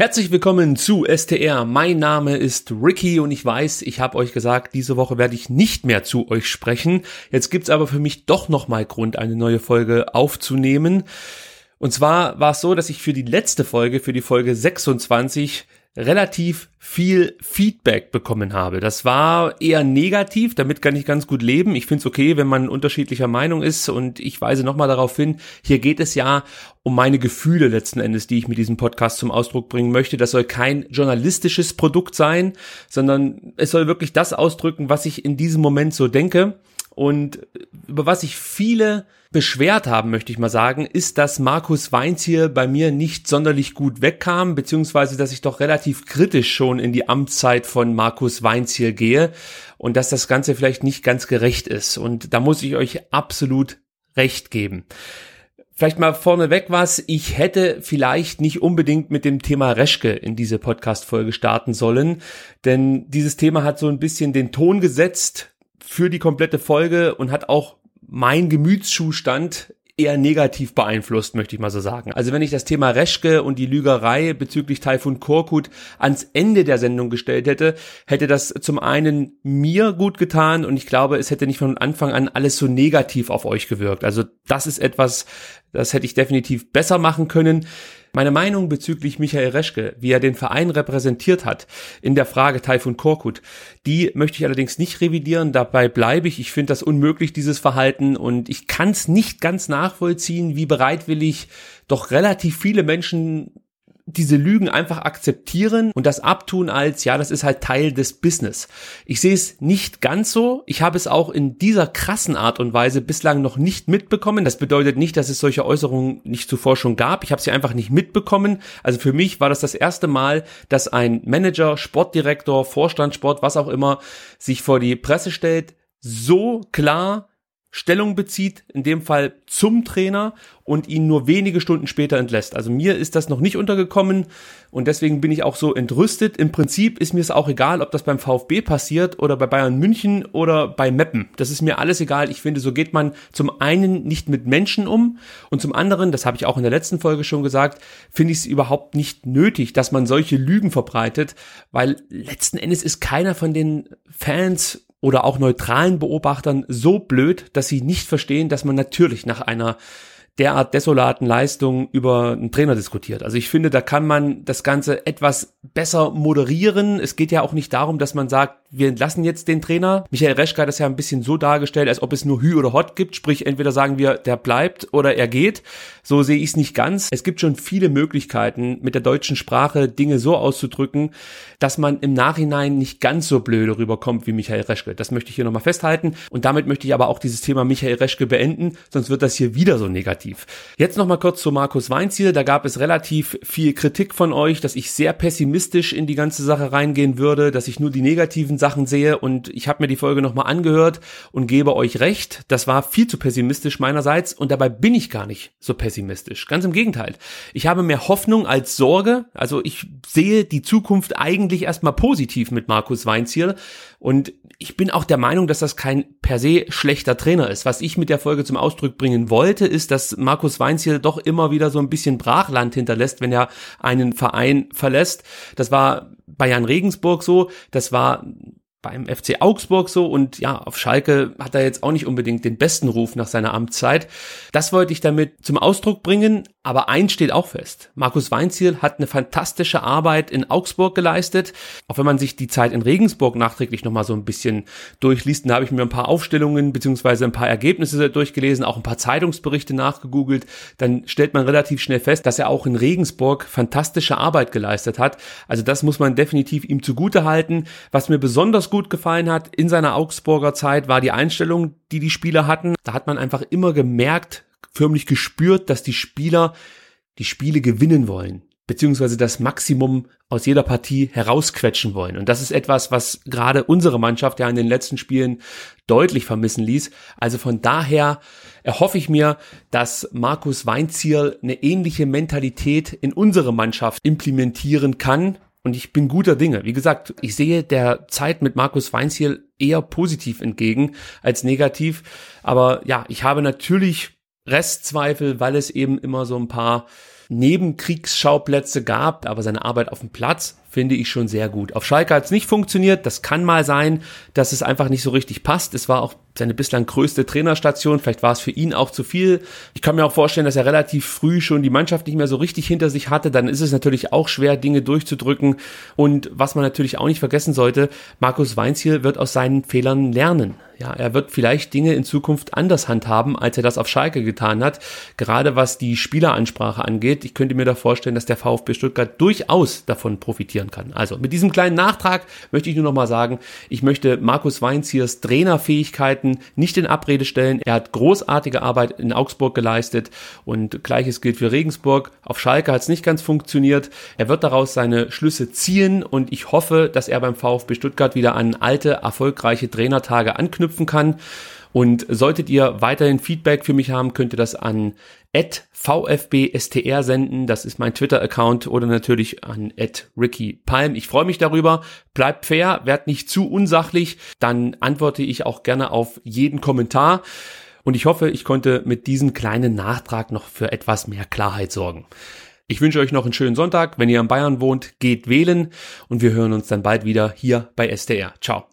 Herzlich willkommen zu STR. Mein Name ist Ricky und ich weiß, ich habe euch gesagt, diese Woche werde ich nicht mehr zu euch sprechen. Jetzt gibt's aber für mich doch nochmal Grund, eine neue Folge aufzunehmen. Und zwar war es so, dass ich für die letzte Folge, für die Folge 26, relativ viel Feedback bekommen habe. Das war eher negativ, damit kann ich ganz gut leben. Ich finde es okay, wenn man unterschiedlicher Meinung ist und ich weise nochmal darauf hin, hier geht es ja um meine Gefühle letzten Endes, die ich mit diesem Podcast zum Ausdruck bringen möchte. Das soll kein journalistisches Produkt sein, sondern es soll wirklich das ausdrücken, was ich in diesem Moment so denke. Und über was ich viele beschwert haben, möchte ich mal sagen, ist, dass Markus Weinz hier bei mir nicht sonderlich gut wegkam, beziehungsweise dass ich doch relativ kritisch schon in die Amtszeit von Markus Weinz hier gehe und dass das Ganze vielleicht nicht ganz gerecht ist. Und da muss ich euch absolut recht geben. Vielleicht mal vorneweg was. Ich hätte vielleicht nicht unbedingt mit dem Thema Reschke in diese Podcast-Folge starten sollen, denn dieses Thema hat so ein bisschen den Ton gesetzt für die komplette Folge und hat auch mein Gemütszustand eher negativ beeinflusst, möchte ich mal so sagen. Also wenn ich das Thema Reschke und die Lügerei bezüglich Taifun Korkut ans Ende der Sendung gestellt hätte, hätte das zum einen mir gut getan und ich glaube, es hätte nicht von Anfang an alles so negativ auf euch gewirkt. Also das ist etwas, das hätte ich definitiv besser machen können. Meine Meinung bezüglich Michael Reschke, wie er den Verein repräsentiert hat in der Frage Taifun Korkut, die möchte ich allerdings nicht revidieren. Dabei bleibe ich. Ich finde das unmöglich, dieses Verhalten. Und ich kann es nicht ganz nachvollziehen, wie bereitwillig doch relativ viele Menschen diese Lügen einfach akzeptieren und das abtun als, ja, das ist halt Teil des Business. Ich sehe es nicht ganz so. Ich habe es auch in dieser krassen Art und Weise bislang noch nicht mitbekommen. Das bedeutet nicht, dass es solche Äußerungen nicht zuvor schon gab. Ich habe sie einfach nicht mitbekommen. Also für mich war das das erste Mal, dass ein Manager, Sportdirektor, Vorstand, was auch immer, sich vor die Presse stellt, so klar Stellung bezieht, in dem Fall zum Trainer und ihn nur wenige Stunden später entlässt. Also mir ist das noch nicht untergekommen und deswegen bin ich auch so entrüstet. Im Prinzip ist mir es auch egal, ob das beim VfB passiert oder bei Bayern München oder bei Meppen. Das ist mir alles egal. Ich finde, so geht man zum einen nicht mit Menschen um und zum anderen, das habe ich auch in der letzten Folge schon gesagt, finde ich es überhaupt nicht nötig, dass man solche Lügen verbreitet, weil letzten Endes ist keiner von den Fans oder auch neutralen Beobachtern so blöd, dass sie nicht verstehen, dass man natürlich nach einer derart desolaten Leistung über einen Trainer diskutiert. Also ich finde, da kann man das Ganze etwas besser moderieren. Es geht ja auch nicht darum, dass man sagt, wir entlassen jetzt den Trainer. Michael Reschke hat das ja ein bisschen so dargestellt, als ob es nur Hü oder Hot gibt. Sprich, entweder sagen wir, der bleibt oder er geht. So sehe ich es nicht ganz. Es gibt schon viele Möglichkeiten, mit der deutschen Sprache Dinge so auszudrücken, dass man im Nachhinein nicht ganz so blöde rüberkommt wie Michael Reschke. Das möchte ich hier nochmal festhalten. Und damit möchte ich aber auch dieses Thema Michael Reschke beenden, sonst wird das hier wieder so negativ. Jetzt nochmal kurz zu Markus Weinziel. Da gab es relativ viel Kritik von euch, dass ich sehr pessimistisch in die ganze Sache reingehen würde, dass ich nur die negativen Sachen sehe und ich habe mir die Folge nochmal angehört und gebe euch recht, das war viel zu pessimistisch meinerseits und dabei bin ich gar nicht so pessimistisch. Ganz im Gegenteil. Ich habe mehr Hoffnung als Sorge, also ich sehe die Zukunft eigentlich erstmal positiv mit Markus Weinziel und ich bin auch der Meinung, dass das kein per se schlechter Trainer ist. Was ich mit der Folge zum Ausdruck bringen wollte, ist, dass Markus Weinziel doch immer wieder so ein bisschen Brachland hinterlässt, wenn er einen Verein verlässt. Das war Jan Regensburg so, das war beim FC Augsburg so und ja, auf Schalke hat er jetzt auch nicht unbedingt den besten Ruf nach seiner Amtszeit. Das wollte ich damit zum Ausdruck bringen, aber eins steht auch fest. Markus Weinziel hat eine fantastische Arbeit in Augsburg geleistet. Auch wenn man sich die Zeit in Regensburg nachträglich nochmal so ein bisschen durchliest, da habe ich mir ein paar Aufstellungen beziehungsweise ein paar Ergebnisse durchgelesen, auch ein paar Zeitungsberichte nachgegoogelt, dann stellt man relativ schnell fest, dass er auch in Regensburg fantastische Arbeit geleistet hat. Also das muss man definitiv ihm zugute halten. Was mir besonders gut gefallen hat in seiner Augsburger Zeit, war die Einstellung, die die Spieler hatten. Da hat man einfach immer gemerkt, förmlich gespürt, dass die Spieler die Spiele gewinnen wollen beziehungsweise das Maximum aus jeder Partie herausquetschen wollen. Und das ist etwas, was gerade unsere Mannschaft ja in den letzten Spielen deutlich vermissen ließ. Also von daher erhoffe ich mir, dass Markus Weinziel eine ähnliche Mentalität in unsere Mannschaft implementieren kann und ich bin guter Dinge. Wie gesagt, ich sehe der Zeit mit Markus Weinziel eher positiv entgegen als negativ. Aber ja, ich habe natürlich Restzweifel, weil es eben immer so ein paar Nebenkriegsschauplätze gab, aber seine Arbeit auf dem Platz finde ich schon sehr gut. Auf Schalke hat es nicht funktioniert. Das kann mal sein, dass es einfach nicht so richtig passt. Es war auch seine bislang größte Trainerstation. Vielleicht war es für ihn auch zu viel. Ich kann mir auch vorstellen, dass er relativ früh schon die Mannschaft nicht mehr so richtig hinter sich hatte. Dann ist es natürlich auch schwer, Dinge durchzudrücken. Und was man natürlich auch nicht vergessen sollte, Markus Weinziel wird aus seinen Fehlern lernen. Ja, er wird vielleicht Dinge in Zukunft anders handhaben, als er das auf Schalke getan hat. Gerade was die Spieleransprache angeht. Ich könnte mir da vorstellen, dass der VfB Stuttgart durchaus davon profitieren kann. Also mit diesem kleinen Nachtrag möchte ich nur noch mal sagen, ich möchte Markus Weinziers Trainerfähigkeiten nicht in Abrede stellen. Er hat großartige Arbeit in Augsburg geleistet und gleiches gilt für Regensburg. Auf Schalke hat es nicht ganz funktioniert. Er wird daraus seine Schlüsse ziehen und ich hoffe, dass er beim VfB Stuttgart wieder an alte, erfolgreiche Trainertage anknüpfen kann. Und solltet ihr weiterhin Feedback für mich haben, könnt ihr das an @vfbstr senden. Das ist mein Twitter-Account oder natürlich an @rickypalm. Ich freue mich darüber. Bleibt fair, werdet nicht zu unsachlich. Dann antworte ich auch gerne auf jeden Kommentar. Und ich hoffe, ich konnte mit diesem kleinen Nachtrag noch für etwas mehr Klarheit sorgen. Ich wünsche euch noch einen schönen Sonntag. Wenn ihr in Bayern wohnt, geht wählen und wir hören uns dann bald wieder hier bei SDR. Ciao.